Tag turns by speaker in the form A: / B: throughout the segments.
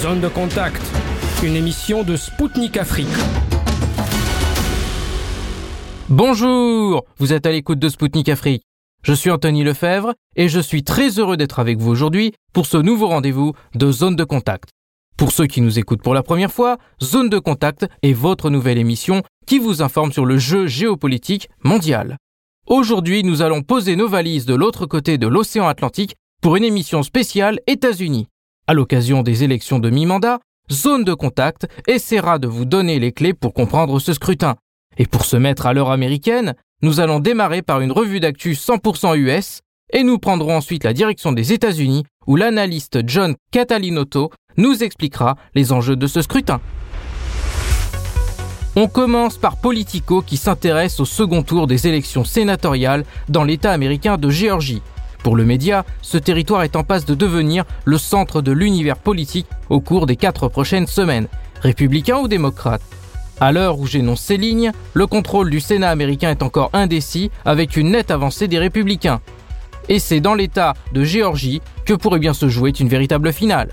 A: Zone de contact, une émission de Spoutnik Afrique.
B: Bonjour, vous êtes à l'écoute de Spoutnik Afrique. Je suis Anthony Lefebvre et je suis très heureux d'être avec vous aujourd'hui pour ce nouveau rendez-vous de Zone de contact. Pour ceux qui nous écoutent pour la première fois, Zone de contact est votre nouvelle émission qui vous informe sur le jeu géopolitique mondial. Aujourd'hui, nous allons poser nos valises de l'autre côté de l'océan Atlantique pour une émission spéciale États-Unis. À l'occasion des élections de mi-mandat, Zone de contact essaiera de vous donner les clés pour comprendre ce scrutin. Et pour se mettre à l'heure américaine, nous allons démarrer par une revue d'actu 100% US et nous prendrons ensuite la direction des États-Unis où l'analyste John Catalinotto nous expliquera les enjeux de ce scrutin. On commence par Politico qui s'intéresse au second tour des élections sénatoriales dans l'État américain de Géorgie. Pour le média, ce territoire est en passe de devenir le centre de l'univers politique au cours des quatre prochaines semaines, républicain ou démocrate? À l'heure où j'énonce ces lignes, le contrôle du Sénat américain est encore indécis avec une nette avancée des républicains. Et c'est dans l'État de Géorgie que pourrait bien se jouer une véritable finale.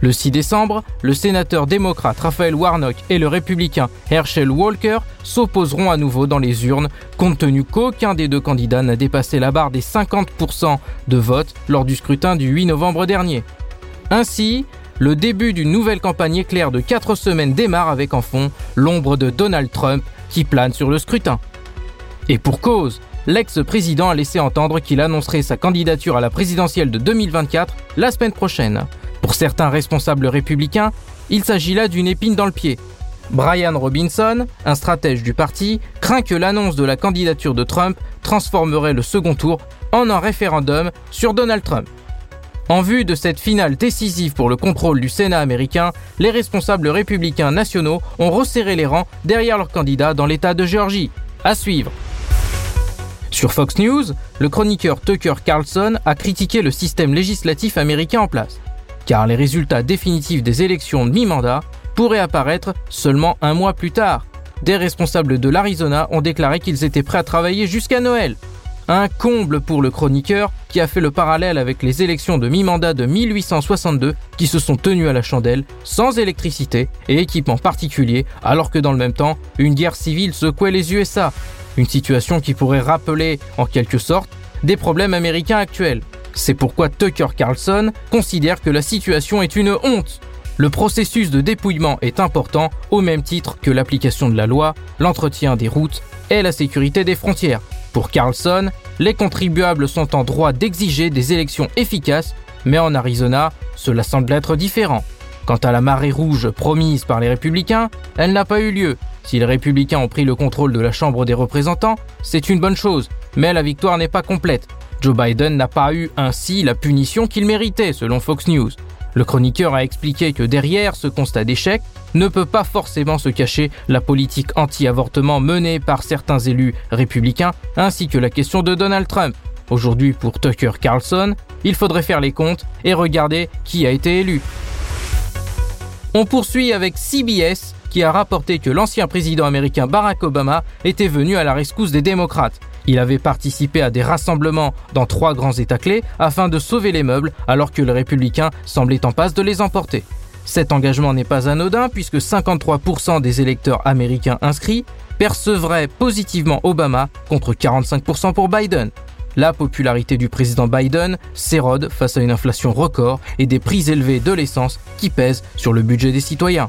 B: Le 6 décembre, le sénateur démocrate Raphaël Warnock et le républicain Herschel Walker s'opposeront à nouveau dans les urnes, compte tenu qu'aucun des deux candidats n'a dépassé la barre des 50% de vote lors du scrutin du 8 novembre dernier. Ainsi, le début d'une nouvelle campagne éclair de 4 semaines démarre avec en fond l'ombre de Donald Trump qui plane sur le scrutin. Et pour cause, l'ex-président a laissé entendre qu'il annoncerait sa candidature à la présidentielle de 2024 la semaine prochaine. Pour certains responsables républicains, il s'agit là d'une épine dans le pied. Brian Robinson, un stratège du parti, craint que l'annonce de la candidature de Trump transformerait le second tour en un référendum sur Donald Trump. En vue de cette finale décisive pour le contrôle du Sénat américain, les responsables républicains nationaux ont resserré les rangs derrière leur candidat dans l'État de Géorgie. À suivre. Sur Fox News, le chroniqueur Tucker Carlson a critiqué le système législatif américain en place car les résultats définitifs des élections de mi-mandat pourraient apparaître seulement un mois plus tard. Des responsables de l'Arizona ont déclaré qu'ils étaient prêts à travailler jusqu'à Noël. Un comble pour le chroniqueur qui a fait le parallèle avec les élections de mi-mandat de 1862 qui se sont tenues à la chandelle, sans électricité et équipement particulier, alors que dans le même temps, une guerre civile secouait les USA. Une situation qui pourrait rappeler, en quelque sorte, des problèmes américains actuels. C'est pourquoi Tucker Carlson considère que la situation est une honte. Le processus de dépouillement est important au même titre que l'application de la loi, l'entretien des routes et la sécurité des frontières. Pour Carlson, les contribuables sont en droit d'exiger des élections efficaces, mais en Arizona, cela semble être différent. Quant à la marée rouge promise par les républicains, elle n'a pas eu lieu. Si les républicains ont pris le contrôle de la Chambre des représentants, c'est une bonne chose, mais la victoire n'est pas complète. Joe Biden n'a pas eu ainsi la punition qu'il méritait, selon Fox News. Le chroniqueur a expliqué que derrière ce constat d'échec ne peut pas forcément se cacher la politique anti-avortement menée par certains élus républicains, ainsi que la question de Donald Trump. Aujourd'hui, pour Tucker Carlson, il faudrait faire les comptes et regarder qui a été élu. On poursuit avec CBS qui a rapporté que l'ancien président américain Barack Obama était venu à la rescousse des démocrates. Il avait participé à des rassemblements dans trois grands États clés afin de sauver les meubles alors que les républicains semblaient en passe de les emporter. Cet engagement n'est pas anodin puisque 53% des électeurs américains inscrits percevraient positivement Obama contre 45% pour Biden. La popularité du président Biden s'érode face à une inflation record et des prix élevés de l'essence qui pèsent sur le budget des citoyens.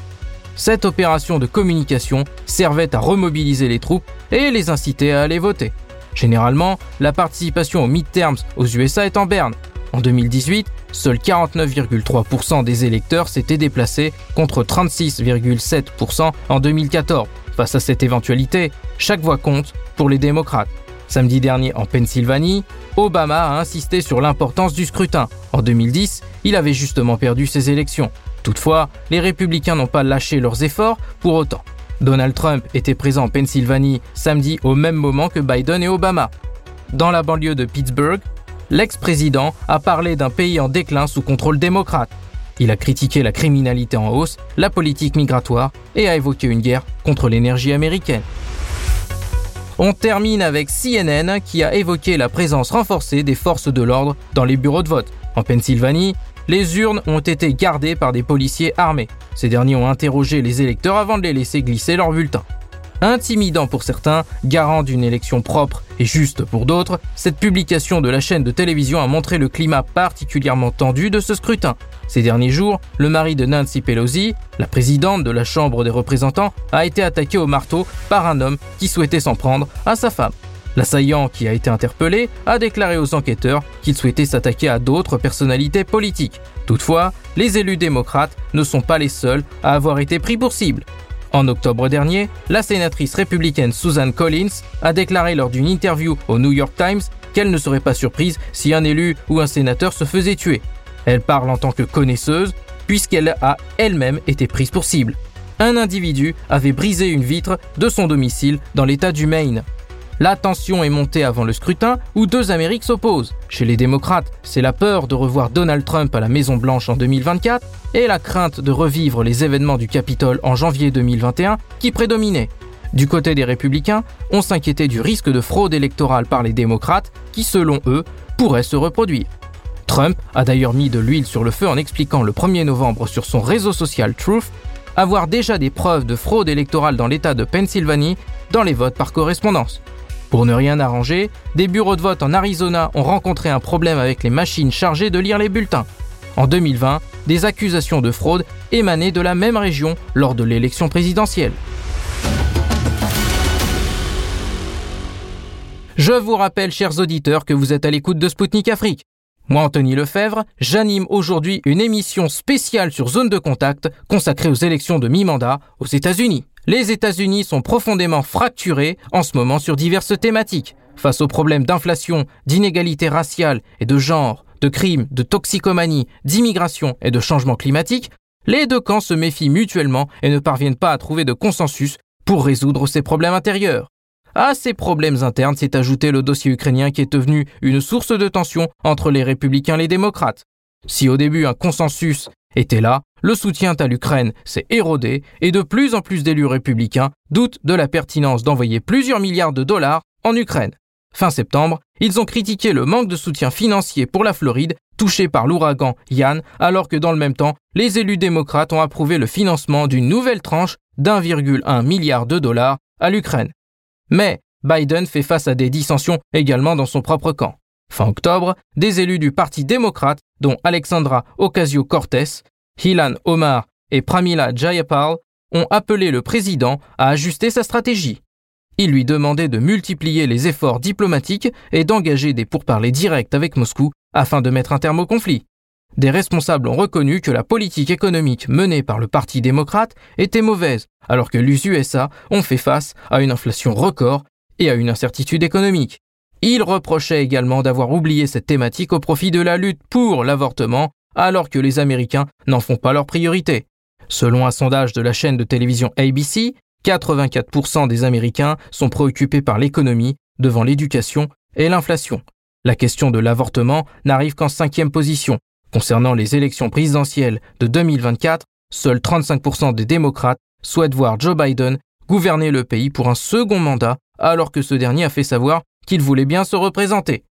B: Cette opération de communication servait à remobiliser les troupes et les inciter à aller voter. Généralement, la participation aux midterms aux USA est en berne. En 2018, seuls 49,3% des électeurs s'étaient déplacés contre 36,7% en 2014. Face à cette éventualité, chaque voix compte pour les démocrates. Samedi dernier en Pennsylvanie, Obama a insisté sur l'importance du scrutin. En 2010, il avait justement perdu ses élections. Toutefois, les républicains n'ont pas lâché leurs efforts pour autant. Donald Trump était présent en Pennsylvanie samedi au même moment que Biden et Obama. Dans la banlieue de Pittsburgh, l'ex-président a parlé d'un pays en déclin sous contrôle démocrate. Il a critiqué la criminalité en hausse, la politique migratoire et a évoqué une guerre contre l'énergie américaine. On termine avec CNN qui a évoqué la présence renforcée des forces de l'ordre dans les bureaux de vote. En Pennsylvanie, les urnes ont été gardées par des policiers armés. Ces derniers ont interrogé les électeurs avant de les laisser glisser leur bulletin. Intimidant pour certains, garant d'une élection propre et juste pour d'autres, cette publication de la chaîne de télévision a montré le climat particulièrement tendu de ce scrutin. Ces derniers jours, le mari de Nancy Pelosi, la présidente de la Chambre des représentants, a été attaqué au marteau par un homme qui souhaitait s'en prendre à sa femme. L'assaillant qui a été interpellé a déclaré aux enquêteurs qu'il souhaitait s'attaquer à d'autres personnalités politiques. Toutefois, les élus démocrates ne sont pas les seuls à avoir été pris pour cible. En octobre dernier, la sénatrice républicaine Susan Collins a déclaré lors d'une interview au New York Times qu'elle ne serait pas surprise si un élu ou un sénateur se faisait tuer. Elle parle en tant que connaisseuse, puisqu'elle a elle-même été prise pour cible. Un individu avait brisé une vitre de son domicile dans l'État du Maine. La tension est montée avant le scrutin où deux Amériques s'opposent. Chez les démocrates, c'est la peur de revoir Donald Trump à la Maison-Blanche en 2024 et la crainte de revivre les événements du Capitole en janvier 2021 qui prédominaient. Du côté des républicains, on s'inquiétait du risque de fraude électorale par les démocrates qui, selon eux, pourrait se reproduire. Trump a d'ailleurs mis de l'huile sur le feu en expliquant le 1er novembre sur son réseau social Truth avoir déjà des preuves de fraude électorale dans l'État de Pennsylvanie dans les votes par correspondance. Pour ne rien arranger, des bureaux de vote en Arizona ont rencontré un problème avec les machines chargées de lire les bulletins. En 2020, des accusations de fraude émanaient de la même région lors de l'élection présidentielle. Je vous rappelle, chers auditeurs, que vous êtes à l'écoute de Spoutnik Afrique. Moi, Anthony Lefebvre, j'anime aujourd'hui une émission spéciale sur zone de contact consacrée aux élections de mi-mandat aux États-Unis. Les États-Unis sont profondément fracturés en ce moment sur diverses thématiques. Face aux problèmes d'inflation, d'inégalité raciale et de genre, de crimes, de toxicomanie, d'immigration et de changement climatique, les deux camps se méfient mutuellement et ne parviennent pas à trouver de consensus pour résoudre ces problèmes intérieurs. À ces problèmes internes s'est ajouté le dossier ukrainien qui est devenu une source de tension entre les républicains et les démocrates. Si au début un consensus était là, le soutien à l'Ukraine s'est érodé et de plus en plus d'élus républicains doutent de la pertinence d'envoyer plusieurs milliards de dollars en Ukraine. Fin septembre, ils ont critiqué le manque de soutien financier pour la Floride, touchée par l'ouragan Yann, alors que dans le même temps, les élus démocrates ont approuvé le financement d'une nouvelle tranche d'1,1 milliard de dollars à l'Ukraine. Mais Biden fait face à des dissensions également dans son propre camp. Fin octobre, des élus du Parti démocrate, dont Alexandra Ocasio-Cortez, Hilan Omar et Pramila Jayapal, ont appelé le président à ajuster sa stratégie. Ils lui demandaient de multiplier les efforts diplomatiques et d'engager des pourparlers directs avec Moscou afin de mettre un terme au conflit. Des responsables ont reconnu que la politique économique menée par le Parti démocrate était mauvaise, alors que les USA ont fait face à une inflation record et à une incertitude économique. Ils reprochaient également d'avoir oublié cette thématique au profit de la lutte pour l'avortement, alors que les Américains n'en font pas leur priorité. Selon un sondage de la chaîne de télévision ABC, 84% des Américains sont préoccupés par l'économie devant l'éducation et l'inflation. La question de l'avortement n'arrive qu'en cinquième position, Concernant les élections présidentielles de 2024, seuls 35% des démocrates souhaitent voir Joe Biden gouverner le pays pour un second mandat, alors que ce dernier a fait savoir qu'il voulait bien se représenter.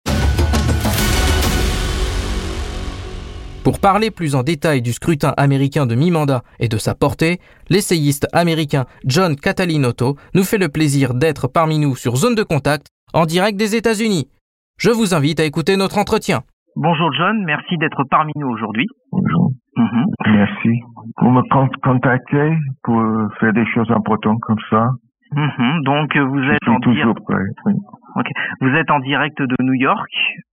B: Pour parler plus en détail du scrutin américain de mi-mandat et de sa portée, l'essayiste américain John Catalinotto nous fait le plaisir d'être parmi nous sur Zone de Contact en direct des États-Unis. Je vous invite à écouter notre entretien.
C: Bonjour John, merci d'être parmi nous aujourd'hui.
D: Bonjour. Mhm. Merci. Vous me contactez pour faire des choses importantes comme ça.
C: Mhm. Donc vous êtes en
D: toujours prêt.
C: Vous êtes en direct de New York.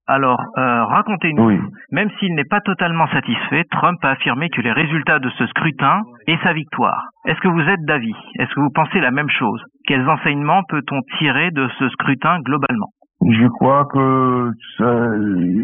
C: Alors euh, racontez-nous. Même s'il n'est pas totalement satisfait, Trump a affirmé que les résultats de ce scrutin et sa victoire. Est-ce que vous êtes d'avis? Est-ce que vous pensez la même chose? Quels enseignements peut-on tirer de ce scrutin globalement?
D: Je crois que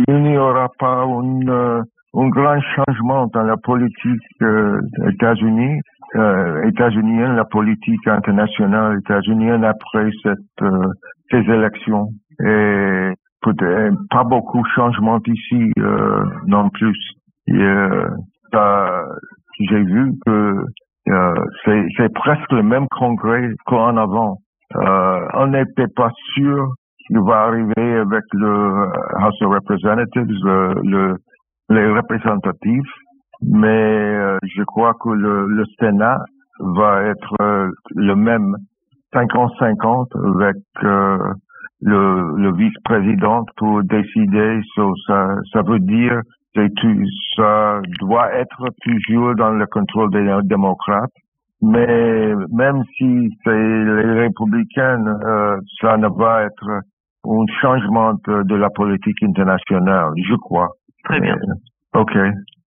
D: il n'y aura pas un, un grand changement dans la politique euh, États-Unis, euh, états-unienne, la politique internationale états-unienne après cette, euh, ces élections. Et peut-être pas beaucoup de changements ici euh, non plus. Euh, j'ai vu que c'est presque le même congrès qu'en avant. on n'était pas sûr il va arriver avec le House of Representatives, le, les représentatifs, mais je crois que le, le Sénat va être le même 50-50 avec le, le vice-président pour décider. ça, ça veut dire que ça doit être toujours dans le contrôle des démocrates. Mais même si c'est les républicains, euh, ça ne va être un changement de, la politique internationale, je crois.
C: Très bien.
D: ok.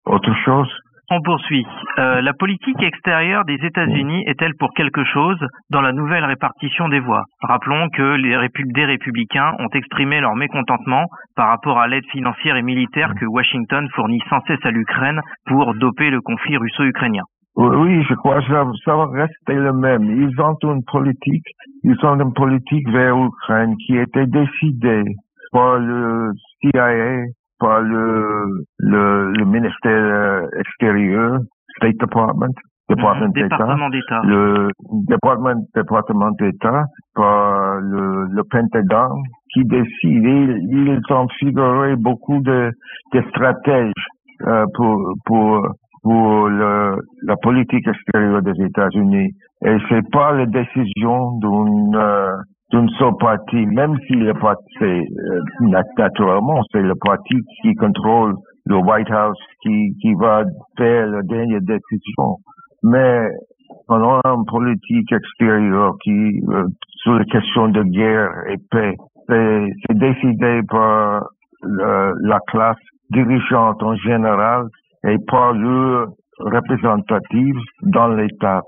D: Autre chose?
C: On poursuit. Euh, la politique extérieure des États-Unis est-elle pour quelque chose dans la nouvelle répartition des voix? Rappelons que les des républicains ont exprimé leur mécontentement par rapport à l'aide financière et militaire que Washington fournit sans cesse à l'Ukraine pour doper le conflit russo-ukrainien.
D: Oui, je crois que ça, va rester le même. Ils ont une politique, ils ont une politique vers l'Ukraine qui était décidée par le CIA par le, le, le ministère euh, extérieur, State Department,
C: département d'État,
D: le département département d'État, par le, le Pentagone, qui décide. Ils, ont figuré beaucoup de, de stratèges euh, pour pour pour le, la politique extérieure des États-Unis. Et c'est pas la décision d'une euh, d'une seule partie, même si le parti, c'est, euh, naturellement, c'est le parti qui contrôle le White House qui, qui va faire la dernière décision. Mais on a une politique extérieure qui, euh, sur les questions de guerre et paix, c'est, décidé par la classe dirigeante en général et par le représentatif dans l'État.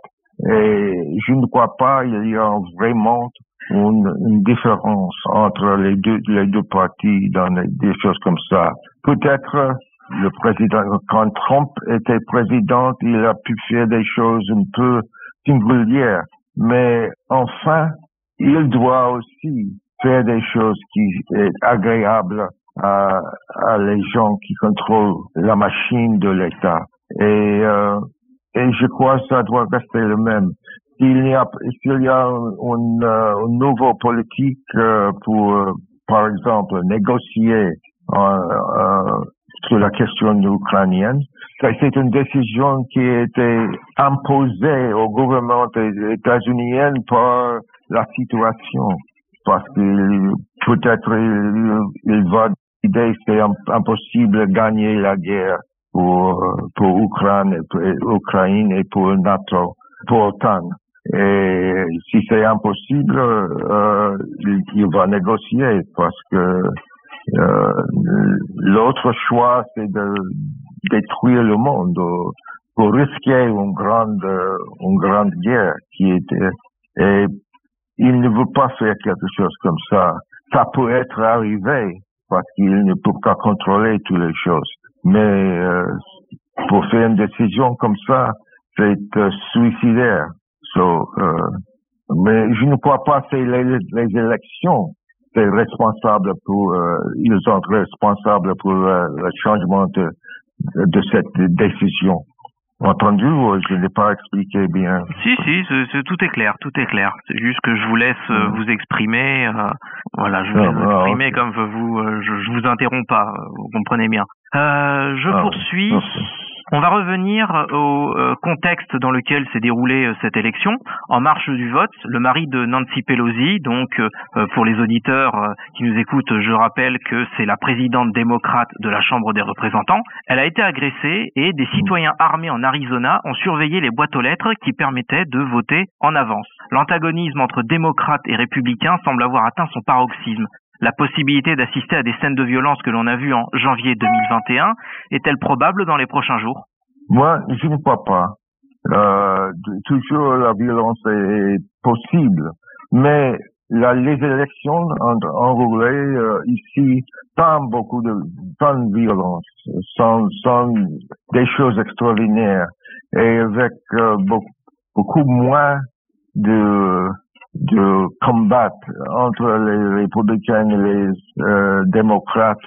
D: Et je ne crois pas qu'il y a vraiment une, une, différence entre les deux, les deux partis dans des choses comme ça. Peut-être le président, quand Trump était président, il a pu faire des choses un peu singulières, mais enfin, il doit aussi faire des choses qui sont agréables à, à les gens qui contrôlent la machine de l'État. Et, euh, et je crois que ça doit rester le même s'il y a, s'il y a une, euh, une nouvelle politique euh, pour, euh, par exemple, négocier euh, sur la question ukrainienne, c'est une décision qui a été imposée au gouvernement des États-Unis par la situation, parce que peut-être il va que c'est impossible de gagner la guerre pour, pour Ukraine, et pour NATO, pour l'OTAN. Et si c'est impossible, euh, il, va négocier parce que euh, l'autre choix, c'est de détruire le monde pour risquer une grande, une grande guerre qui. Et il ne veut pas faire quelque chose comme ça. Ça peut être arrivé parce qu'il ne peut pas contrôler toutes les choses. Mais euh, pour faire une décision comme ça, c'est euh, suicidaire. So, euh, mais je ne crois pas que les, les élections c'est pour euh, ils sont responsables pour euh, le changement de, de cette décision. Entendu, je n'ai pas expliqué bien.
C: Si, si, tout est clair, tout est clair. C'est juste que je vous laisse euh, mm. vous exprimer. Euh, voilà, je vous laisse ah, exprimer comme vous. je, je vous interromps pas, vous comprenez bien. je ah, poursuis. On va revenir au euh, contexte dans lequel s'est déroulée euh, cette élection. En marche du vote, le mari de Nancy Pelosi, donc euh, pour les auditeurs qui nous écoutent, je rappelle que c'est la présidente démocrate de la Chambre des représentants, elle a été agressée et des citoyens armés en Arizona ont surveillé les boîtes aux lettres qui permettaient de voter en avance. L'antagonisme entre démocrates et républicains semble avoir atteint son paroxysme. La possibilité d'assister à des scènes de violence que l'on a vues en janvier 2021 est-elle probable dans les prochains jours?
D: Moi, je ne crois pas. Euh, toujours la violence est possible, mais les élections enroulées euh, ici sans beaucoup de sans violence, sans, sans des choses extraordinaires et avec euh, beaucoup moins de de combattre entre les républicains et les euh, démocrates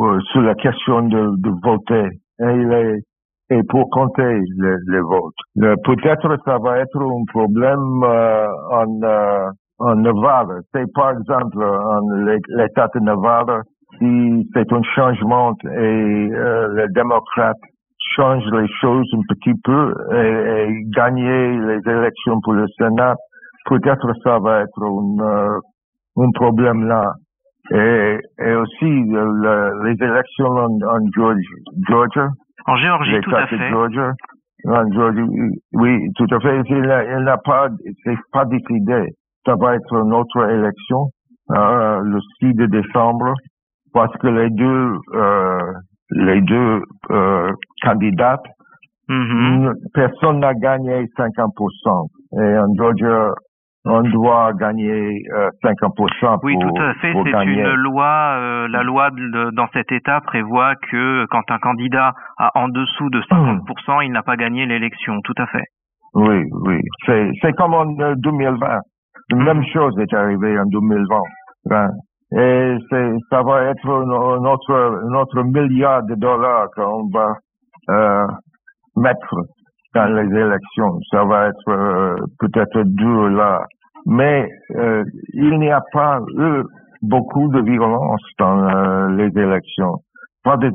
D: euh, sur la question de, de voter et, les, et pour compter les, les votes. Euh, peut-être ça va être un problème euh, en, euh, en Nevada. C'est par exemple en l'État de Nevada, si c'est un changement et les démocrates changent les choses un petit peu et, et gagner les élections pour le Sénat, peut-être ça va être un, euh, un problème là. Et, et aussi le, les élections en, en Georgia,
C: en Géorgie, tout à fait.
D: Georgia, en Georgie, oui, tout à fait. Il n'a pas, c'est pas décidé. Ça va être une autre élection euh, le 6 décembre parce que les deux euh, les deux euh, candidates
C: mm-hmm.
D: personne n'a gagné 50% et en Georgia on doit gagner euh, 50%
C: Oui, tout à fait. C'est une loi. Euh, la loi de, dans cet État prévoit que quand un candidat a en dessous de 50%, il n'a pas gagné l'élection. Tout à fait.
D: Oui, oui. C'est comme en 2020. Euh, La même chose est arrivée en 2020. Hein. Et ça va être notre, notre milliard de dollars qu'on va euh, mettre dans les élections. Ça va être euh, peut-être dur là. Mais euh, il n'y a pas eu beaucoup de violence dans euh, les élections. Pas des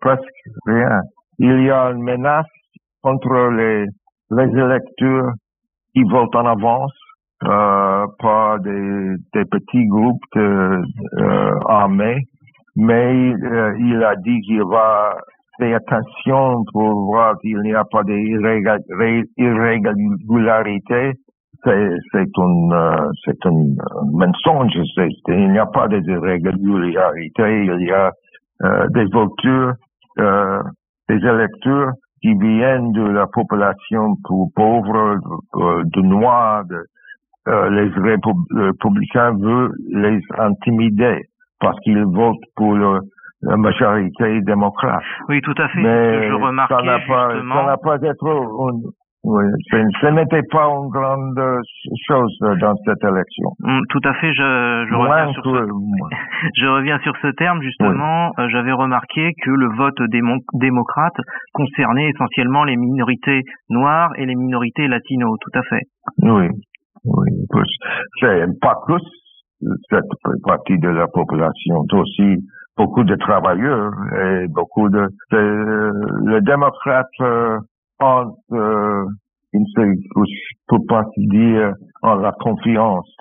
D: presque rien. Il y a une menace contre les, les électeurs qui votent en avance euh, par des, des, petits groupes de, armés. Mais il a dit qu'il va faire attention pour voir qu'il n'y a pas d'irrégularité c'est un, euh, c'est un mensonge. Il n'y a pas d'irrégularité. Il y a euh, des voteurs, euh, des électeurs qui viennent de la population pauvre, de noirs. Les républicains veulent les intimider parce qu'ils votent pour la majorité démocrate.
C: Oui, tout à fait. Mais je remarquais ça n'a pas,
D: justement... ça n'a pas être oui, ce n'était pas une grande chose dans cette élection.
C: Mm, tout à fait, je, je reviens, sur ce, je reviens sur ce terme justement. Euh, j'avais remarqué que le vote démocrate concernait essentiellement les minorités noires et les minorités latino, tout à fait.
D: Oui, oui, c'est pas que cette partie de la population, aussi beaucoup de travailleurs et beaucoup de, le démocrate euh, pense, euh, il ne peut pas dire en la confiance,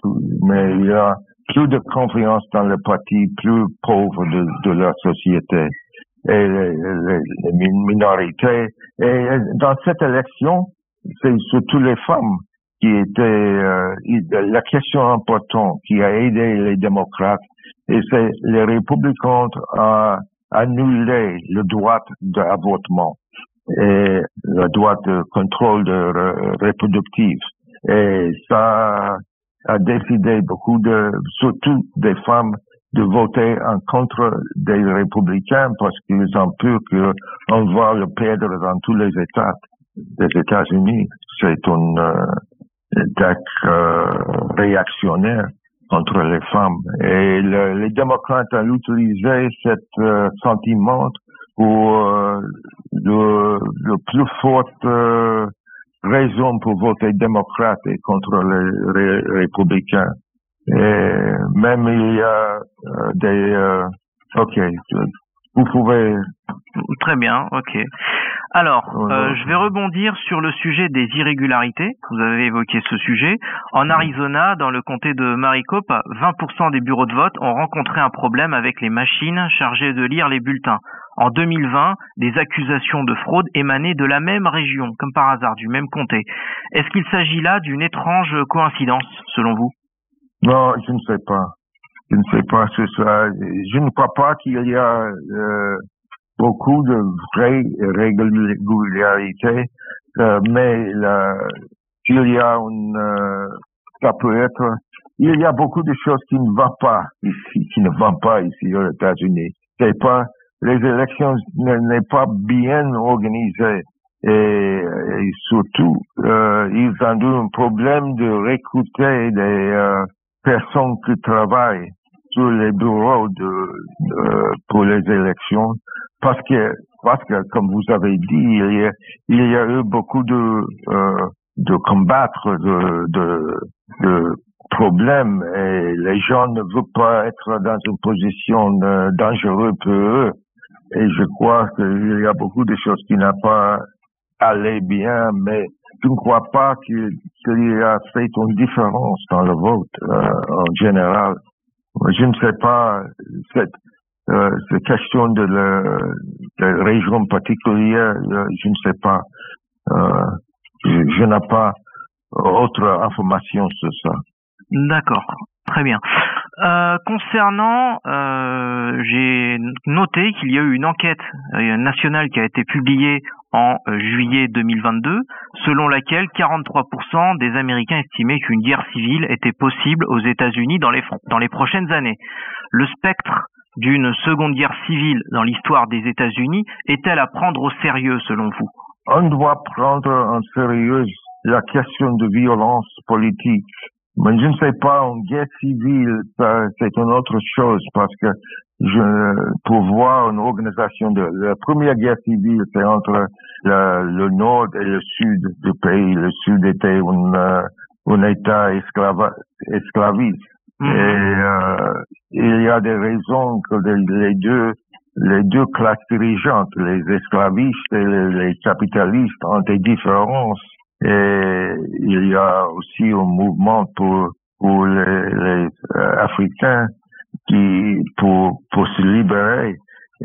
D: mais il y a plus de confiance dans le parti plus pauvre de, de la société et les, minorités. Et dans cette élection, c'est surtout les femmes qui étaient euh, la question importante qui a aidé les démocrates et c'est les républicains à annuler le droit d'avortement et le droit de contrôle de reproductif. Et ça a décidé beaucoup de, surtout des femmes, de voter en contre des républicains parce qu'ils ont peur qu'on va le perdre dans tous les États des États-Unis. C'est une euh, euh, réactionnaire contre les femmes. Et les démocrates ont utilisé cet euh, sentiment pour euh, le, le, plus forte euh, raison pour voter démocrate et contre les, républicains. Et même il y a euh, des... ok, vous pouvez...
C: Très bien, ok. Alors, euh, je vais rebondir sur le sujet des irrégularités. Vous avez évoqué ce sujet. En Arizona, dans le comté de Maricopa, 20% des bureaux de vote ont rencontré un problème avec les machines chargées de lire les bulletins. En 2020, des accusations de fraude émanaient de la même région, comme par hasard, du même comté. Est-ce qu'il s'agit là d'une étrange coïncidence, selon vous?
D: Non, je ne sais pas. Je ne sais pas ce ça. Je ne crois pas qu'il y a euh, beaucoup de vraies régularités, euh, mais il y a une, euh, ça peut être, il y a beaucoup de choses qui ne vont pas ici, qui ne vont pas ici aux États-Unis. C'est pas, les élections n'est pas bien organisées. Et, surtout, euh, ils ont eu un problème de recruter des euh, personnes qui travaillent les bureaux de, pour les élections parce que parce que comme vous avez dit il y a, il y a eu beaucoup de euh, de combattre de, de, de problème et les gens ne veulent pas être dans une position euh, dangereuse pour eux. Et je crois qu'il y a beaucoup de choses qui n'ont pas allé bien, mais je ne crois pas qu'il y a fait une différence dans le vote euh, en général. Je ne sais pas, cette, euh, cette question de la, de région particulière, euh, je ne sais pas. Euh, je, je n'ai pas autre information sur ça.
C: D'accord, très bien. Euh, concernant, euh, j'ai noté qu'il y a eu une enquête euh, nationale qui a été publiée en juillet 2022, selon laquelle 43% des Américains estimaient qu'une guerre civile était possible aux États-Unis dans les, dans les prochaines années. Le spectre d'une seconde guerre civile dans l'histoire des États-Unis est-elle à prendre au sérieux selon vous?
D: On doit prendre en sérieux la question de violence politique. Mais je ne sais pas, en guerre civile, c'est une autre chose parce que je, pour voir une organisation de la première guerre civile, c'est entre le, le, nord et le sud du pays. Le sud était un, euh, un État esclava, esclaviste. Mm-hmm. Et euh, il y a des raisons que les deux les deux classes dirigeantes, les esclavistes et les, les capitalistes, ont des différences et il y a aussi un mouvement pour, pour les, les euh, Africains qui, pour, pour se libérer.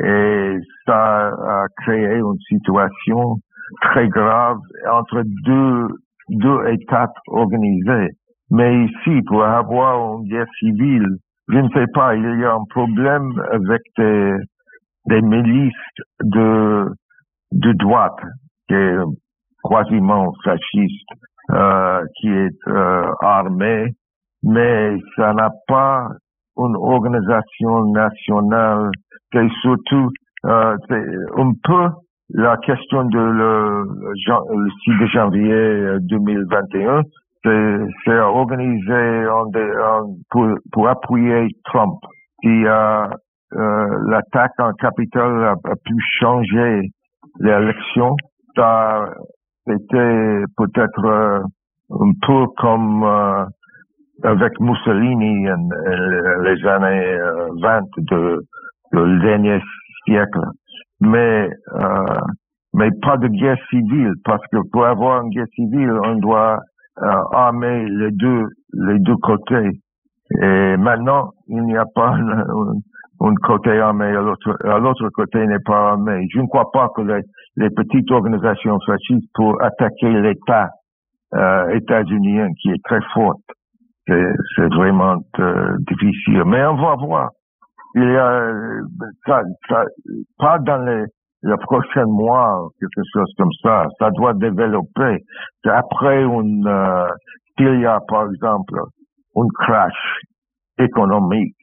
D: Et ça a créé une situation très grave entre deux, deux États organisés. Mais ici, pour avoir une guerre civile, je ne sais pas, il y a un problème avec des, des milices de, de droite qui quasiment fasciste euh, qui est euh, armé, mais ça n'a pas une organisation nationale. C'est surtout euh, un peu la question de le, le 6 janvier 2021, c'est organisé en en, pour, pour appuyer Trump. a euh, l'attaque en capitale a, a pu changer l'élection. Ça c'était peut-être euh, un peu comme euh, avec Mussolini en, les années 20 euh, de, de dernier siècle. Mais mais pas de guerre civile parce que pour avoir une guerre civile, on doit armer les deux les deux côtés. Et maintenant, il n'y a pas un côté armé, à l'autre côté n'est pas armé. Je ne crois pas que les, les petites organisations fascistes pour attaquer l'État euh, états-unien qui est très forte. C'est vraiment euh, difficile. Mais on va voir. Il y a ça, ça, pas dans les, les prochains mois, quelque chose comme ça. Ça doit développer. Après une, euh, s'il y a par exemple un crash économique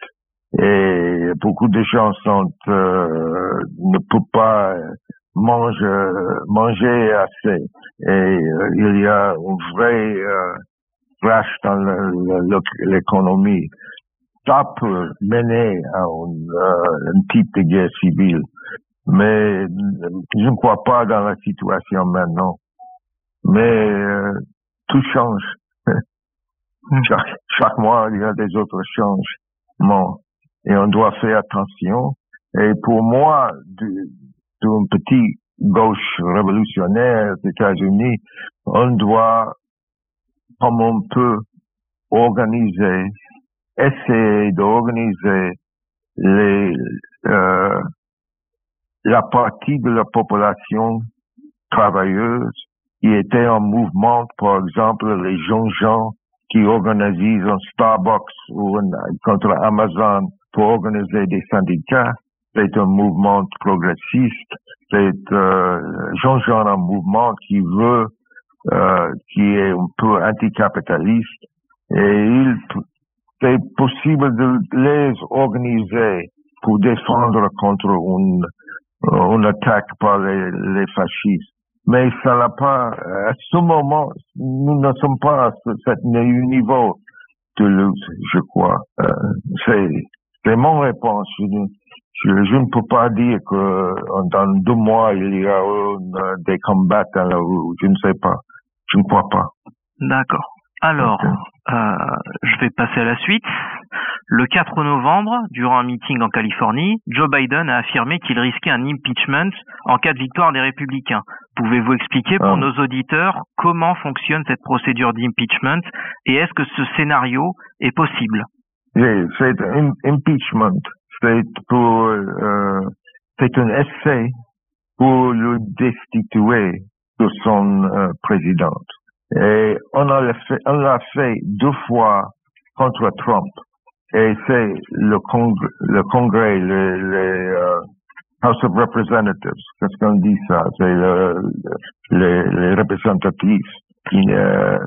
D: et beaucoup de gens sont euh, ne peuvent pas manger manger assez. Et euh, il y a un vrai euh, crash dans l'économie. Ça peut mener à une, euh, un type de guerre civile. Mais je ne crois pas dans la situation maintenant. Mais euh, tout change. Chaque, chaque mois il y a des autres changements et on doit faire attention. Et pour moi, d'un petit gauche révolutionnaire des États-Unis, on doit, comme on peut, organiser, essayer d'organiser les, euh, la partie de la population travailleuse qui était en mouvement, par exemple, les jeunes gens qui organisent un Starbucks ou un, contre Amazon pour organiser des syndicats. C'est un mouvement progressiste. C'est euh, Jean-Jean un mouvement qui veut, euh, qui est un peu anticapitaliste. Et il, c'est possible de les organiser pour défendre contre une, une attaque par les, les fascistes. Mais ça n'a pas, à ce moment, nous ne sommes pas à ce niveau de lutte, je crois. Euh, c'est, c'est mon réponse. Je, je, ne peux pas dire que dans deux mois, il y a des combats dans la rue. Je ne sais pas. Je ne crois pas.
C: D'accord. Alors, euh, je vais passer à la suite. Le 4 novembre, durant un meeting en Californie, Joe Biden a affirmé qu'il risquait un impeachment en cas de victoire des républicains. Pouvez-vous expliquer pour ah. nos auditeurs comment fonctionne cette procédure d'impeachment et est-ce que ce scénario est possible?
D: C'est un impeachment. C'est pour, euh, c'est un essai pour le destituer de son euh, président. Et on l'a fait, on l'a fait deux fois contre Trump. Et c'est le, congrès, le congrès, le, le uh, House of Representatives, qu'est-ce qu'on dit ça? C'est le, les, les représentatifs. Il, euh,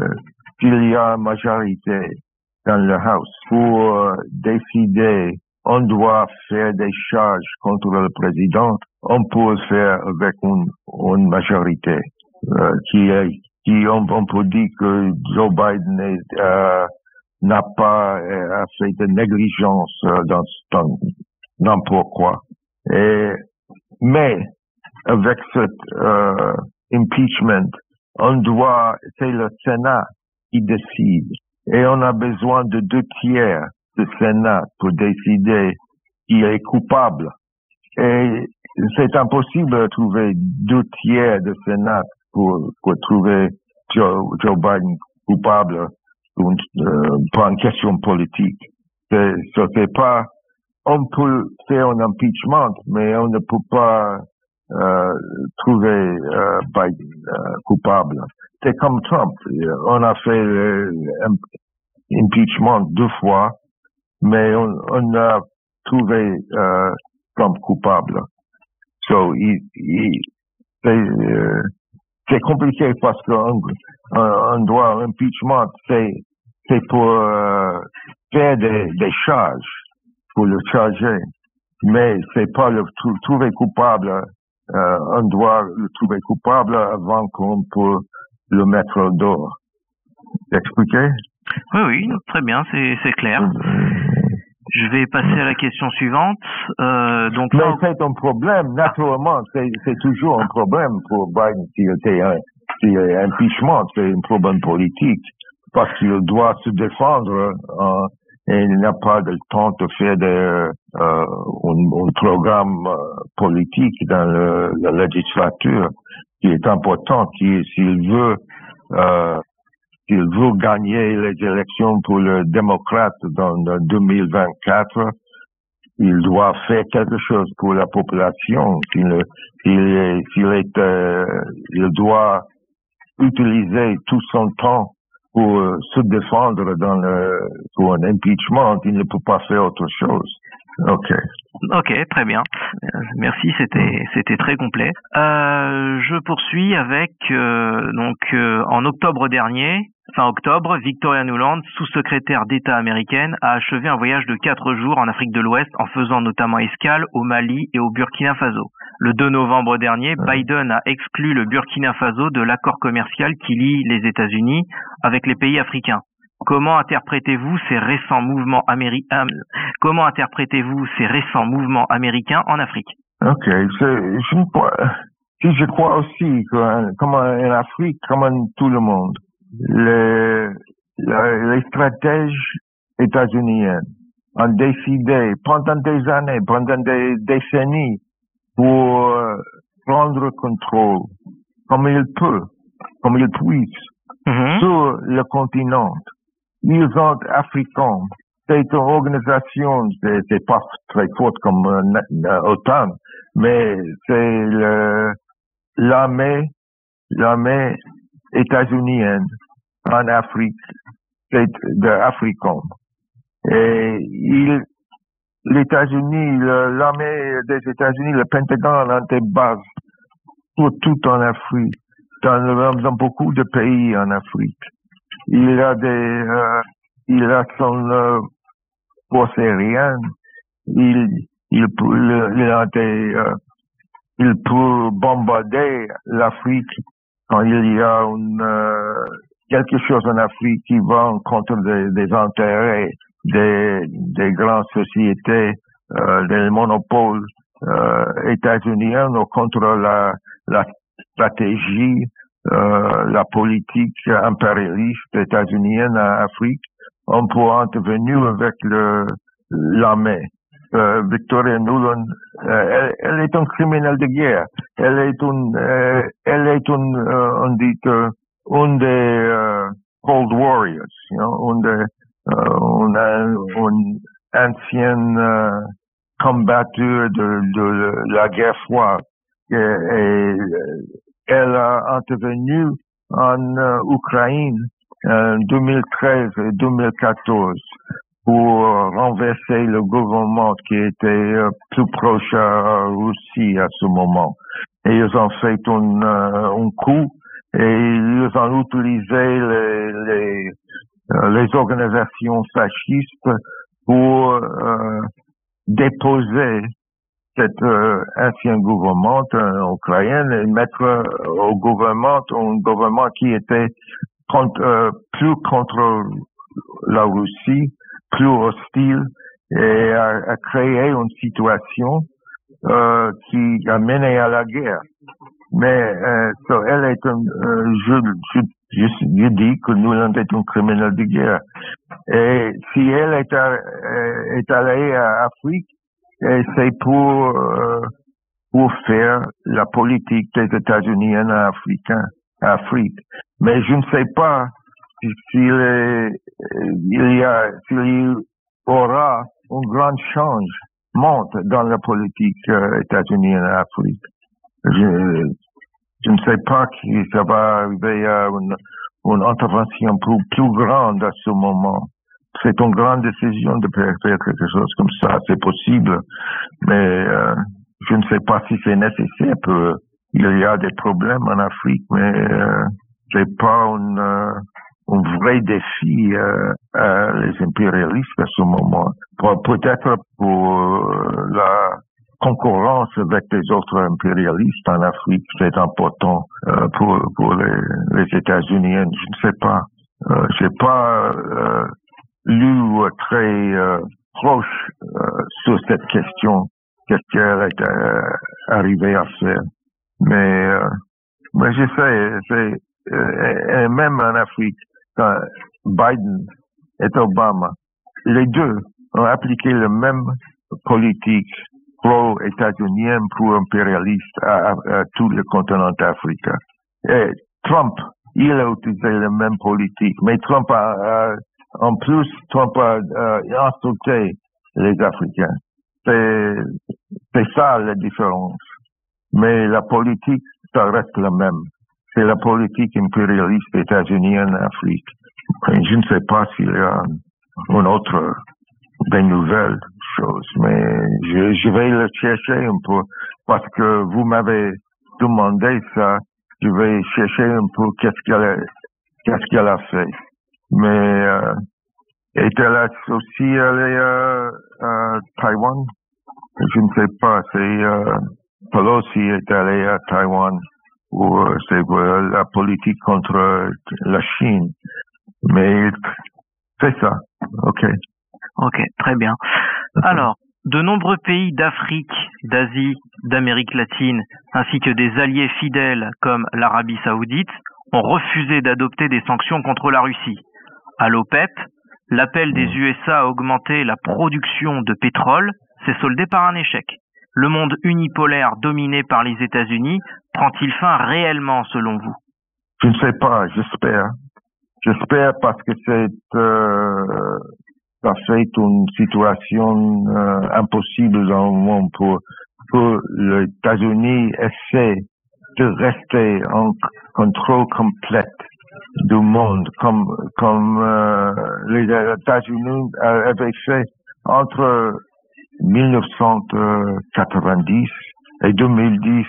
D: il y a majorité dans le House pour euh, décider on doit faire des charges contre le président, on peut faire avec une, une majorité euh, qui est qui on, peut dire que Joe Biden euh, n'a pas euh, fait de négligence euh, dans, dans n'importe quoi. Et, mais avec cet euh, impeachment, on doit, c'est le Sénat qui décide. Et on a besoin de deux tiers du Sénat pour décider qui est coupable. Et c'est impossible de trouver deux tiers du Sénat pour, pour trouver Joe, Biden coupable pour une, euh, une question politique. C'est pas, on peut faire un impeachment, mais on ne peut pas euh, trouver euh, Biden euh, coupable. C'est comme Trump. On a fait l'impeachment deux fois, mais on, a trouvé euh, Trump coupable. So, euh, c'est compliqué parce qu'on on doit impeachment, c'est pour euh, faire des, charges, pour le charger, mais c'est pas le trouver coupable. Euh, on doit le trouver coupable avant qu'on peut le mettre dehors. Expliqué?
C: Oui, oui, très bien, c'est c'est clair. Mm. Je vais passer à la question suivante. Euh, donc,
D: Mais c'est un problème, naturellement, c'est toujours un problème pour Biden s'il était un, impeachment, c'est un problème politique, parce qu'il doit se défendre euh, et il n'a pas le temps de faire de, euh, un, un, programme euh, politique dans le, la législature qui est important, qui s'il veut euh, qu'il veut gagner les élections pour le démocrate dans 2024, il doit faire quelque chose pour la population. Il, il, il, est, euh, il doit utiliser tout son temps pour se défendre dans le, pour un impeachment. Il ne peut pas faire autre chose. Ok.
C: Ok, très bien. Merci, c'était c'était très complet. Euh, je poursuis avec euh, donc euh, en octobre dernier, Fin octobre, Victoria Nuland, sous-secrétaire d'État américaine, a achevé un voyage de quatre jours en Afrique de l'Ouest en faisant notamment escale au Mali et au Burkina Faso. Le 2 novembre dernier, Biden a exclu le Burkina Faso de l'accord commercial qui lie les États-Unis avec les pays africains. Comment interprétez-vous ces récents mouvements américains euh, Comment interprétez-vous ces récents mouvements américains en Afrique?
D: Ok, je, je crois aussi que comme en Afrique, comme tout le monde, les, les stratèges états-uniens ont décidé pendant des années, pendant des décennies, pour euh, prendre contrôle, comme ils peuvent, comme ils puissent, mm-hmm. sur le continent. Ils sont africains. C'est une organisation, c'est pas très forte comme euh, OTAN, mais c'est l'armée, l'armée états-unienne en Afrique, de. Et il, les États-Unis, l'armée des États-Unis, le Pentagone ont des bases pour tout en Afrique, dans, dans, beaucoup de pays en Afrique. Il a des, euh, il a son euh, force aérienne, il, il, il, a des, euh, il peut bombarder l'Afrique quand il y a une, euh, quelque chose en Afrique qui va contre des, intérêts des, des grandes sociétés, euh, des monopoles euh, états-uniens ou contre la, la stratégie euh, la politique impérialiste états-unienne en Afrique, on peut intervenir avec l'armée. Euh, Victoria Nuland, euh, elle, est un criminel de guerre. Elle est une, euh, elle est une, on dit, une des Cold Warriors, you know, une, des, de, de, la guerre froide. Et, elle a intervenu en Ukraine en 2013 et 2014 pour renverser le gouvernement qui était euh, plus proche à Russie à ce moment. Et ils ont fait un, euh, un coup et ils ont utilisé les, euh, organisations fascistes pour déposer cet ancien gouvernement ukrainien et mettre au gouvernement un gouvernement qui était plus contre la Russie plus hostile et a, créé une situation euh, qui a mené à la guerre. Mais euh, elle est un, euh, je, je, je, dis que nous est un criminel de guerre. Et si elle est, euh, est allée à Afrique, c'est pour euh, pour faire la politique des États-Unis en Afrique. Afrique. Mais je ne sais pas s'il il y a, s'il aura un grand changement dans la politique euh, états-unienne en Afrique. Je, ne sais pas si ça va arriver à une, intervention plus, grande à ce moment. C'est une grande décision de faire quelque chose comme ça. C'est possible, mais euh, je ne sais pas si c'est nécessaire. Il y a des problèmes en Afrique, mais euh, c'est pas une, euh, un vrai défi euh, à les impérialistes à ce moment. Peut-être pour euh, la concurrence avec les autres impérialistes en Afrique, c'est important euh, pour, pour les, les États-Unis. Je ne sais pas. Euh, j'ai pas euh, lu très proche sur cette question, qu'est-ce qu'elle est arrivée à faire. Mais, mais je sais, et même en Afrique, Biden et Obama, les deux ont appliqué la même politique pro-états-unienne, pro-impérialiste à, tout le continent africain. Et Trump, il a utilisé la même politique, mais Trump a, en plus, Trump a, insulté les Africains. C'est ça la différence. Mais la politique, ça reste la même c'est la politique impérialiste États-Unis en Afrique. je ne sais pas s'il y a une autre, des nouvelles choses, mais je, vais le chercher un peu parce que vous m'avez demandé ça. Je vais chercher un peu qu'est-ce qu'elle a, qu'est-ce qu'elle a fait. Mais euh, est-elle aussi allée à, à Taïwan? Je ne sais pas. C'est euh, Pelosi est allée à Taïwan c'est la politique contre la Chine. Mais c'est ça. OK.
C: OK, très bien. Alors, de nombreux pays d'Afrique, d'Asie, d'Amérique latine, ainsi que des alliés fidèles comme l'Arabie saoudite, ont refusé d'adopter des sanctions contre la Russie. À l'OPEP, l'appel des hmm. USA à augmenter la production de pétrole s'est soldé par un échec le monde unipolaire dominé par les États-Unis prend-il fin réellement selon vous?
D: Je ne sais pas, j'espère. J'espère parce que c'est euh, une situation euh, impossible dans le monde pour que les États-Unis essaient de rester en contrôle complet du monde comme comme euh, les États-Unis avaient fait entre 1990 et 2010,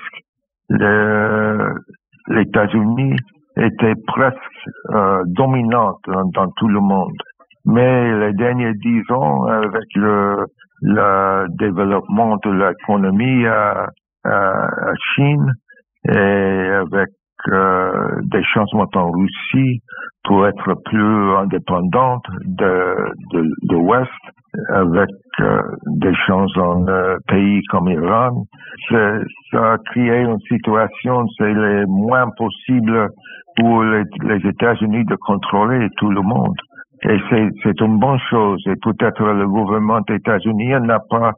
D: les États-Unis étaient presque euh, dominantes dans, tout le monde. Mais les derniers dix ans, avec le, le développement de l'économie à, à, Chine et avec euh, des changements en Russie pour être plus indépendante de, l'Ouest, avec euh, des choses en pays comme l'Iran, ça a créé une situation, c'est le moins possible pour les, les États-Unis de contrôler tout le monde. Et c'est une bonne chose. Et peut-être le gouvernement états-unien n'a pas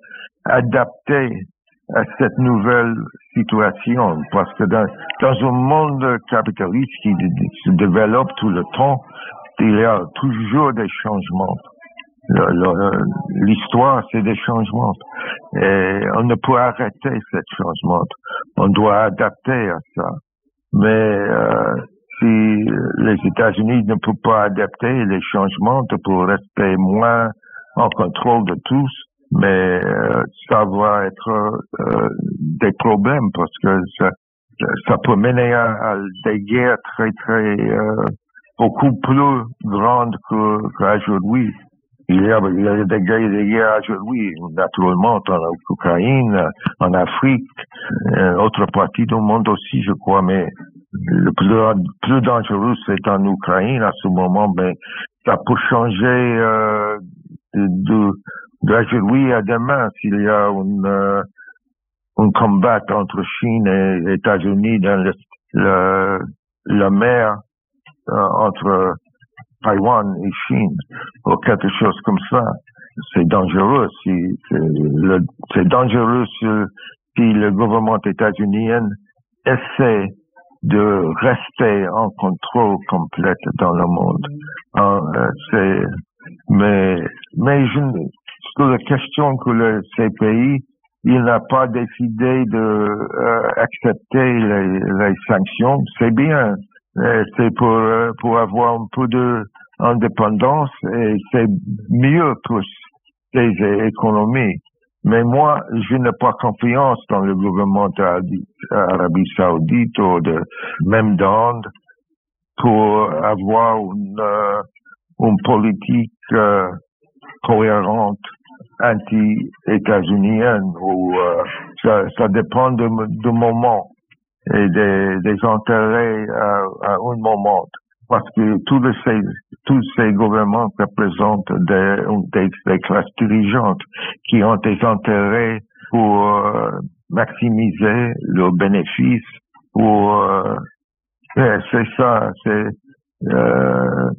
D: adapté à cette nouvelle situation. Parce que dans, dans un monde capitaliste qui se développe tout le temps, il y a toujours des changements. L'histoire, c'est des changements. Et on ne peut arrêter ces changements. On doit adapter à ça. Mais euh, si les États-Unis ne peuvent pas adapter les changements pour rester moins en contrôle de tous, mais euh, ça va être euh, des problèmes parce que ça, ça peut mener à, des guerres très très euh, beaucoup plus grandes qu'aujourd'hui. Il y a, il y a des guerres, des guerres aujourd'hui, naturellement, en Ukraine, en Afrique, autre partie du monde aussi, je crois, mais le plus, plus dangereux, c'est en Ukraine à ce moment, mais ça peut changer euh, de, d'aujourd'hui à demain s'il y a une, euh, un combat entre Chine et États-Unis dans le, le, la mer euh, entre Taïwan et Chine ou quelque chose comme ça. C'est dangereux si c'est dangereux si, le gouvernement états-unien essaie de rester en contrôle complet dans le monde. C'est, mais, mais je, sur la question que le, ces pays, il n'a pas décidé de euh, les, sanctions, c'est bien. Euh, c'est pour, pour avoir un peu de indépendance et c'est mieux pour les économies. Mais moi, je n'ai pas confiance dans le gouvernement d'Arabie Saoudite ou de même d'Inde pour avoir une, euh, une politique euh, cohérente anti-états-unienne où euh, ça, ça, dépend du moment et des, des intérêts à, à un moment. Parce que tous ces, tous ces gouvernements représentent des, des, classes dirigeantes qui ont des intérêts pour euh, maximiser leurs bénéfices, pour euh, c'est ça, c'est euh,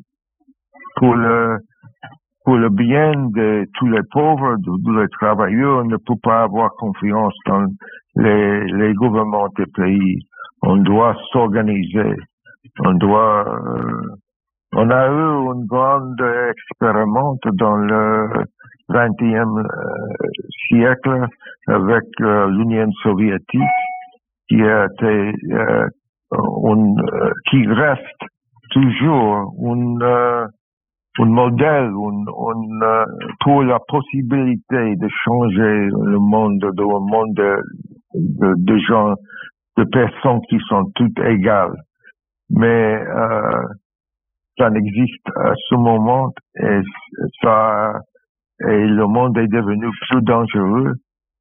D: pour le pour le bien de tous les pauvres, de tous les travailleurs, on ne peut pas avoir confiance dans les, les gouvernements des pays. On doit s'organiser on doit, euh, on a eu une grande expérimente dans le 20e euh, siècle avec euh, l'Union soviétique qui a été qui reste toujours un modèle pour la possibilité de changer le monde, de un monde de, de gens, de personnes qui sont toutes égales mais euh, ça n'existe à ce moment et ça et le monde est devenu plus dangereux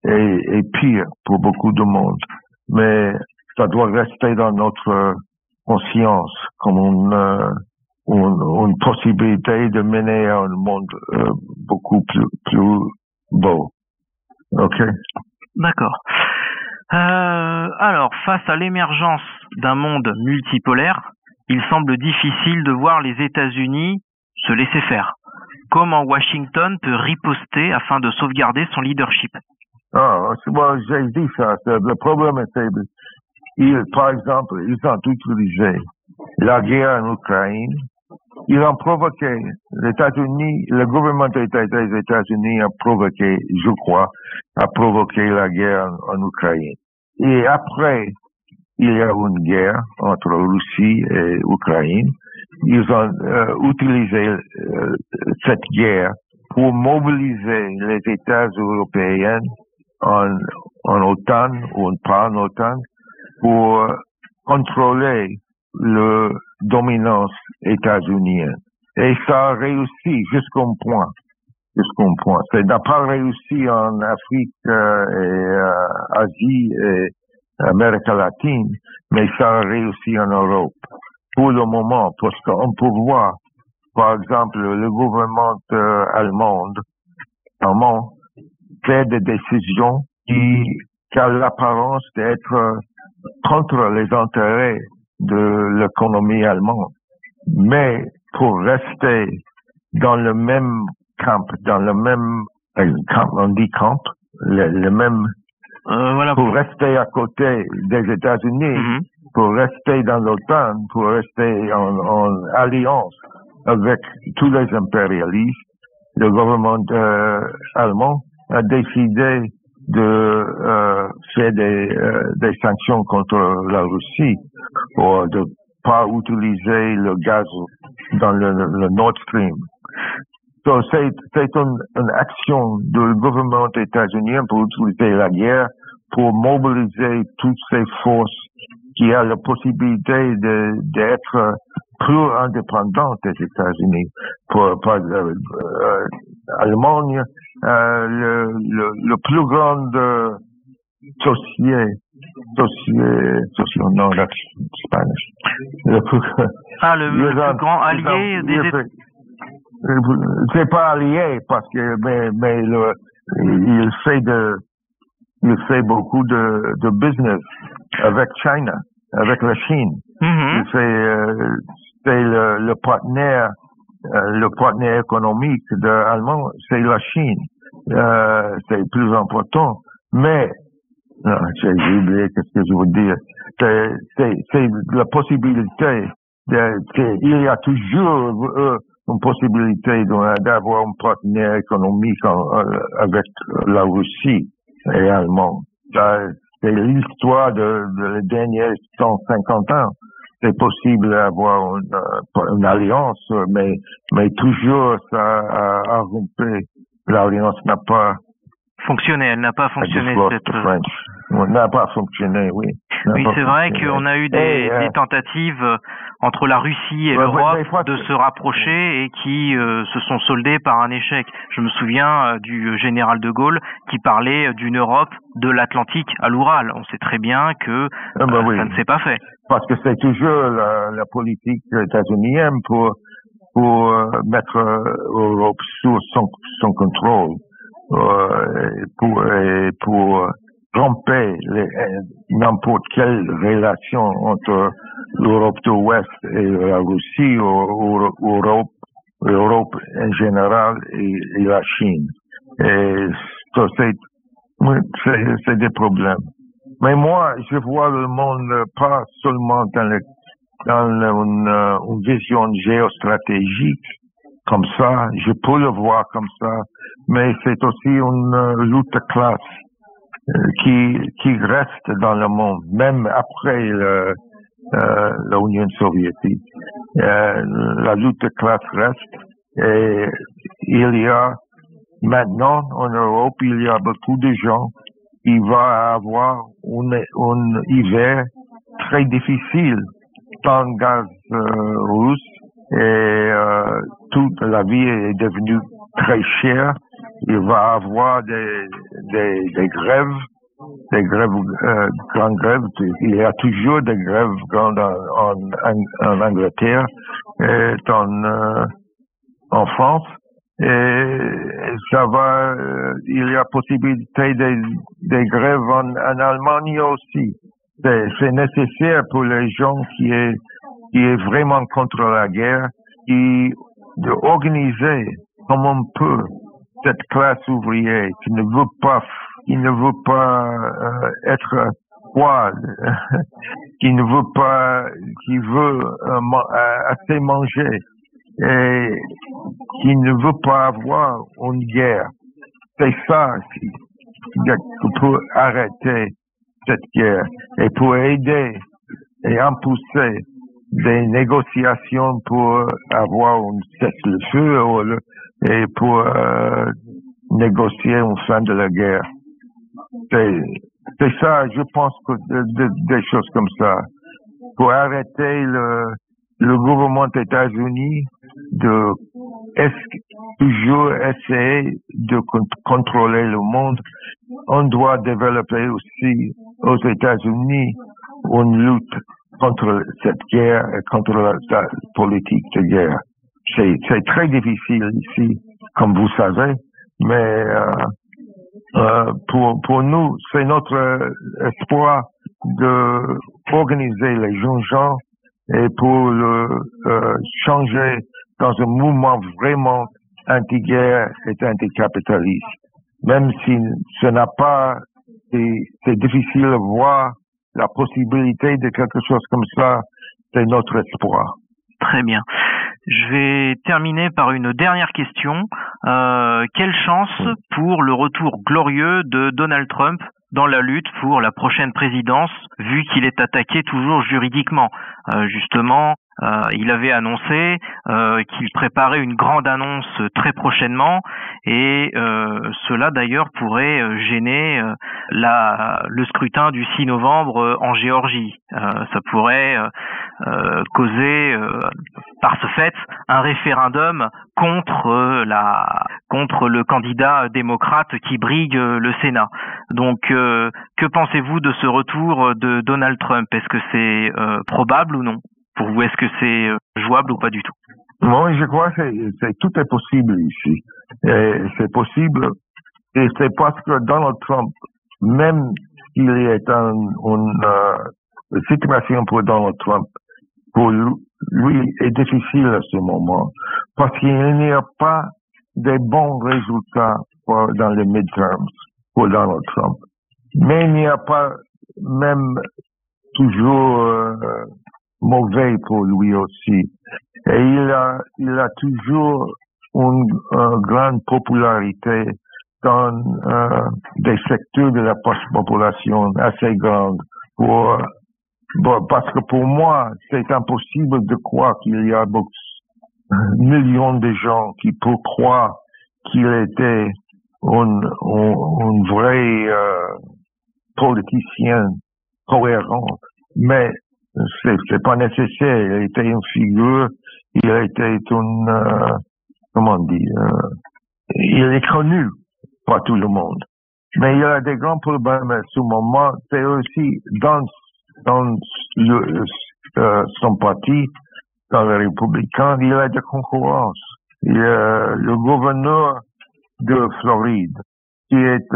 D: et, et, pire pour beaucoup de monde. Mais ça doit rester dans notre conscience comme une, euh, une, une possibilité de mener à un monde euh, beaucoup plus, plus beau. OK?
C: D'accord. Euh, alors, face à l'émergence d'un monde multipolaire, il semble difficile de voir les États-Unis se laisser faire. Comment Washington peut riposter afin de sauvegarder son leadership
D: Ah, moi j'ai dit ça. Le problème c'est, par exemple, ils ont utilisé la guerre en Ukraine. Ils ont provoqué, les États-Unis, le gouvernement des États-Unis a provoqué, je crois, a provoqué la guerre en Ukraine. Et après, il y a une guerre entre Russie et Ukraine. Ils ont euh, utilisé euh, cette guerre pour mobiliser les États européens en, en OTAN ou pas en OTAN pour contrôler la dominance états-unienne. Et ça a réussi jusqu'à un point. Jusqu'à un point. Ça n'a pas réussi en Afrique euh, et Asie et Amérique latine, mais ça a réussi en Europe. Pour le moment, parce qu'on peut voir, par exemple, le gouvernement euh, allemand allemand fait des décisions qui, qui ont l'apparence d'être contre les intérêts de l'économie allemande. Mais pour rester dans le même camp, dans le même camp, on dit camp, le, le même,
C: euh, voilà.
D: pour rester à côté des États-Unis,
C: Mhm.
D: pour rester dans l'OTAN, pour rester en, en alliance avec tous les impérialistes, le gouvernement euh, allemand a décidé de euh, faire des, euh, des sanctions contre la Russie pour de pas utiliser le gaz dans le, Nord Stream. Donc, c'est, c'est une, une action du gouvernement états-unien pour utiliser la guerre pour mobiliser toutes ces forces qui a la possibilité de, d'être plus indépendantes des États-Unis. Pour, par euh, euh, Allemagne, euh, le, le, le plus grand euh, dossier, dossier, dossier, non, Spanish. Le plus,
C: Ah, le, le
D: grand-
C: plus grand allié des
D: c'est pas allié parce que mais mais le, il fait de il fait beaucoup de, de business avec China, avec la Chine.
C: Mhm.
D: Il fait euh, c'est le, le partenaire euh, le partenaire économique de c'est la Chine. Euh, c'est plus important. Mais j'ai oublié qu'est-ce que je veux dire. C'est la possibilité de, il y a toujours euh, une possibilité d'avoir un partenaire économique en- euh, avec la Russie et allemand. Ça, C'est l'histoire de, de les derniers 150 ans. C'est possible d'avoir une, euh, une alliance, mais, mais toujours ça a, a rompé. L'alliance n'a pas
C: Fonctionné, elle n'a pas fonctionné cette.
D: Oui, n'a pas fonctionné, oui.
C: Oui, c'est vrai qu'on a eu des,
D: Et, euh,
C: des tentatives euh, entre la Russie et
D: Ouais,
C: l'Europe de se rapprocher et qui euh, se sont soldées par un échec. Je me souviens euh, du général de Gaulle qui parlait euh, d'une Europe de l'Atlantique à l'Oural. On sait très bien que
D: Ah, bah
C: euh,
D: oui.
C: ça ne s'est pas fait.
D: parce que c'est toujours la, la politique états-unienne pour pour euh, mettre euh, l'Europe sous son, son contrôle, euh, pour et pour romper les- euh, n'importe quelle relation entre l'Europe de l'Ouest et la Russie ou, ou- Europe, l'Europe en général et, la Chine. Et c'est des problèmes. Mais moi, je vois le monde euh, pas seulement dans, le, dans euh, une vision géostratégique comme ça, je peux le voir comme ça, mais c'est aussi une euh, lutte de classe euh, qui, qui reste dans le monde, même après le, euh, l'Union soviétique. Euh, la lutte de classe reste. Et il y a maintenant en Europe, il y a beaucoup de gens. Qui vont avoir un, hiver très difficile. Sans gaz euh, russe et euh, toute la vie est devenue très chère. Il va avoir des, des, des grèves, des grèves, euh, grandes grèves. Il y a toujours des grèves grandes en, Angleterre et en, euh, en France. Et ça va, euh, il y a possibilité des, des grèves en, en Allemagne aussi. C'est nécessaire pour les gens qui est, qui est vraiment contre la guerre, d'organiser comme on peut cette classe ouvrière qui ne veut pas, qui ne veut pas euh, être froide, qui ne veut pas, qui veut euh, euh, assez manger et qui ne veut pas avoir une guerre. C'est ça qui, qui peut arrêter cette guerre et pour aider et impulser des négociations pour avoir un cessez-le-feu et pour euh, négocier une fin de la guerre. C'est ça, je pense que de- de- des choses comme ça. Pour arrêter le, le gouvernement des États-Unis de es- toujours essayer de con- contrôler le monde, on doit développer aussi aux États-Unis une lutte contre cette guerre et contre la, politique de guerre. C'est très difficile ici, comme vous savez. Mais euh, pour, pour nous, c'est notre espoir de organiser les jeunes gens et pour le changer dans un mouvement vraiment anti-guerre et anticapitaliste. Même si ce n'a pas, c'est difficile de voir la possibilité de quelque chose comme ça, c'est notre espoir.
C: Très bien. Je vais terminer par une dernière question. Euh, quelle chance pour le retour glorieux de Donald Trump dans la lutte pour la prochaine présidence, vu qu'il est attaqué toujours juridiquement? Euh, justement, euh, il avait annoncé euh, qu'il préparait une grande annonce très prochainement et euh, cela d'ailleurs pourrait gêner la, le scrutin du 6 novembre en Géorgie. ça pourrait causer par ce fait un référendum contre la contre le candidat démocrate qui brigue le Sénat. Donc que pensez-vous de ce retour de Donald Trump? Est-ce que c'est probable ou non? Pour vous, est-ce que c'est euh, jouable ou pas du tout?
D: Moi, je crois que tout est possible ici. c'est possible, et c'est parce que Donald Trump, même s'il est en une euh, situation pour Donald Trump, pour lui, est difficile à ce moment, parce qu'il n'y a pas de bons résultats dans les midterms pour Donald Trump. Mais il n'y a pas même toujours euh, mauvais pour lui aussi. Et il a, il a toujours une, grande popularité dans euh, des secteurs de la population assez grandes. Pour, parce que pour moi, c'est impossible de croire qu'il y a beaucoup, millions de gens qui peuvent croire qu'il était un, un, vrai euh, politicien cohérent. Mais c'est pas nécessaire. Il était une figure, il était une, euh, comment dire, euh, il est connu par tout le monde. Mais il a des grands problèmes à ce moment. C'est aussi dans, dans le, euh, son parti, dans les républicains, il a des concurrences. Il y a le gouverneur de Floride, qui est,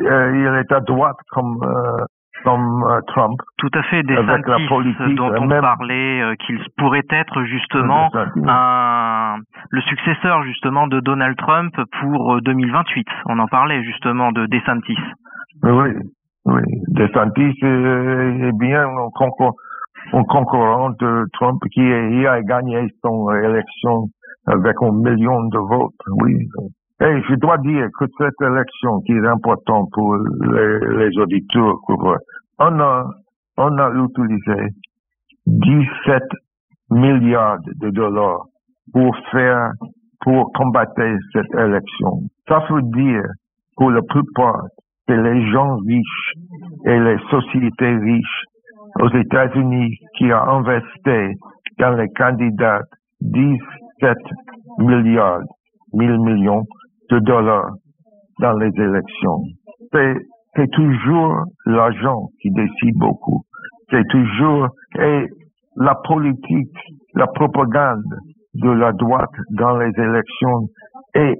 D: il est à droite comme comme euh, Trump.
C: Tout à fait, des avec la politique, dont on parlait, euh, qu'il pourrait être justement un, le successeur justement de Donald Trump pour 2028. Euh, on en parlait justement de DeSantis.
D: Oui, oui. DeSantis est, bien un, concurrent de Trump qui a gagné son élection avec un million de votes. Oui. Et je dois dire que cette élection qui est importante pour les, auditeurs, on a, on a utilisé 17 milliards de dollars pour faire, pour combattre cette élection. Ça veut dire, pour la plupart, que les gens riches et les sociétés riches aux États-Unis qui ont investi dans les candidats 17 milliards, 1000 millions de dollars dans les élections. C'est toujours l'argent qui décide beaucoup. C'est toujours et la politique, la propagande de la droite dans les élections est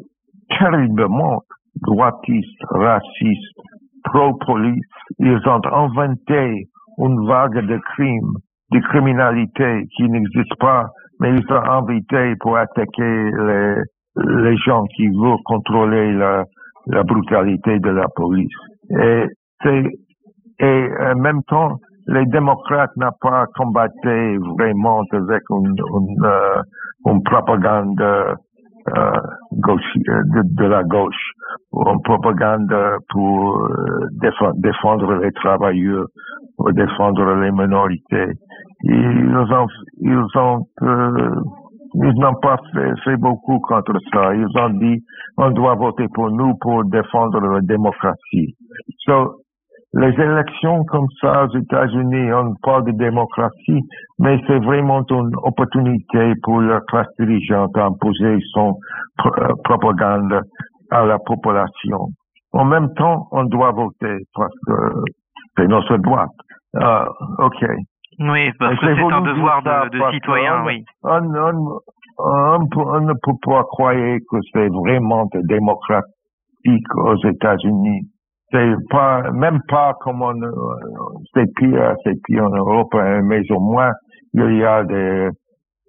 D: terriblement droitiste, raciste, pro-police. Ils ont inventé une vague de crimes, de criminalité qui n'existe pas, mais ils ont invité pour attaquer les, les gens qui veulent contrôler la, la brutalité de la police. Et, et en même temps, les démocrates n'ont pas combattu vraiment avec une, une, euh, une propagande euh, gauche, de, de, la gauche, une propagande pour euh, défendre, défendre les travailleurs, pour défendre les minorités. Ils ont, ils ont euh, ils n'ont pas fait, beaucoup contre ça. Ils ont dit, on doit voter pour nous pour défendre la démocratie. So, les élections comme ça aux États-Unis, on parle de démocratie, mais c'est vraiment une opportunité pour la classe dirigeante d'imposer son euh, propagande à la population. En même temps, on doit voter parce que c'est notre droit. Uh, OK.
C: Oui, parce que c'est un devoir de, de citoyen, oui.
D: On, on, ne peut pas croire que c'est vraiment démocratique aux États-Unis. C'est pas, même pas comme on, c'est pire, c'est pire en Europe, mais au moins, il y a des,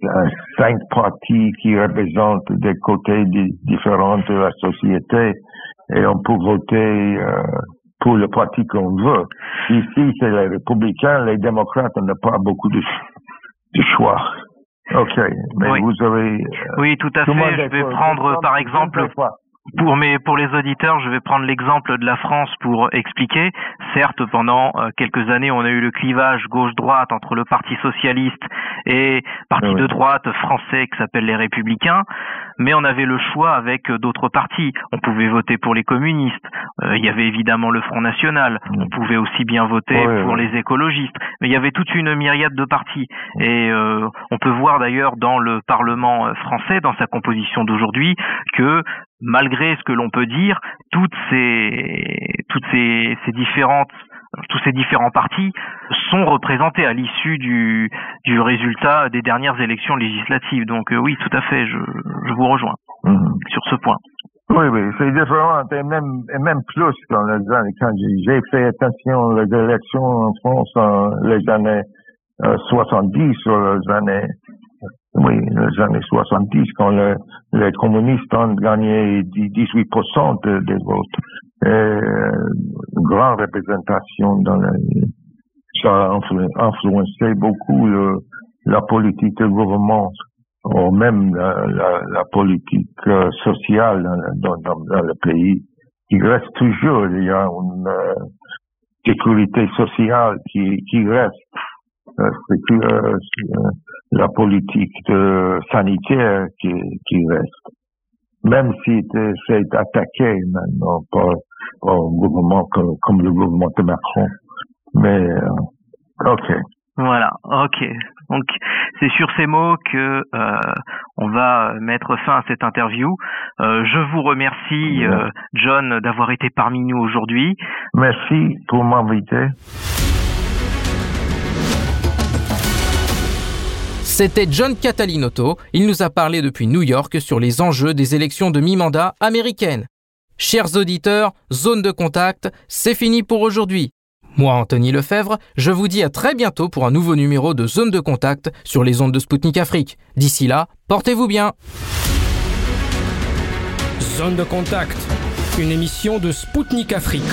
D: euh, cinq partis qui représentent des côtés différents de la société et on peut voter euh, pour le parti qu'on veut. Ici, c'est les républicains, les démocrates, on n'a pas beaucoup de, choix. Ok, mais
C: oui.
D: vous avez...
C: Euh, oui, tout à fait. Je vais prendre, par exemple, pour mes pour les auditeurs, je vais prendre l'exemple de la France pour expliquer. Certes, pendant euh, quelques années, on a eu le clivage gauche-droite entre le Parti socialiste et parti ah de droite français qui s'appelle les Républicains, mais on avait le choix avec euh, d'autres partis. On pouvait voter pour les communistes. Euh, il y avait évidemment le Front National. On pouvait aussi bien voter pour les écologistes. Mais il y avait toute une myriade de partis. Et on peut voir d'ailleurs dans le Parlement français, dans sa composition d'aujourd'hui, que malgré ce que l'on peut dire, toutes ces, toutes ces, ces différentes tous ces différents partis sont représentés à l'issue du, du résultat des dernières élections législatives. Donc euh, oui, tout à fait, je, je vous rejoins mhm. sur ce point.
D: Oui, oui, c'est différent et même, et même plus quand, quand j'ai fait attention aux élections en France en les années 70 euh, sur les années oui, les années 70, quand les communistes ont gagné 18% des votes. Une euh, grande représentation dans ça a influencé beaucoup la politique du gouvernement ou même la, politique euh, sociale dans, le pays. Il reste toujours, il y a une euh, sécurité sociale qui, qui reste. C'est la politique de, sanitaire qui, qui reste. Même si c'est attaqué maintenant par, par gouvernement comme, comme, le gouvernement de Macron. Mais, euh, ok.
C: Voilà, ok. Donc c'est sur ces mots que euh, on va mettre fin à cette interview. Euh, je vous remercie, euh, John, d'avoir été parmi nous aujourd'hui.
D: Merci pour m'inviter.
B: C'était John Catalinotto. Il nous a parlé depuis New York sur les enjeux des élections de mi-mandat américaines. Chers auditeurs, zone de contact, c'est fini pour aujourd'hui. Moi, Anthony Lefebvre, je vous dis à très bientôt pour un nouveau numéro de Zone de contact sur les ondes de Spoutnik Afrique. D'ici là, portez-vous bien.
A: Zone de contact, une émission de Spoutnik Afrique.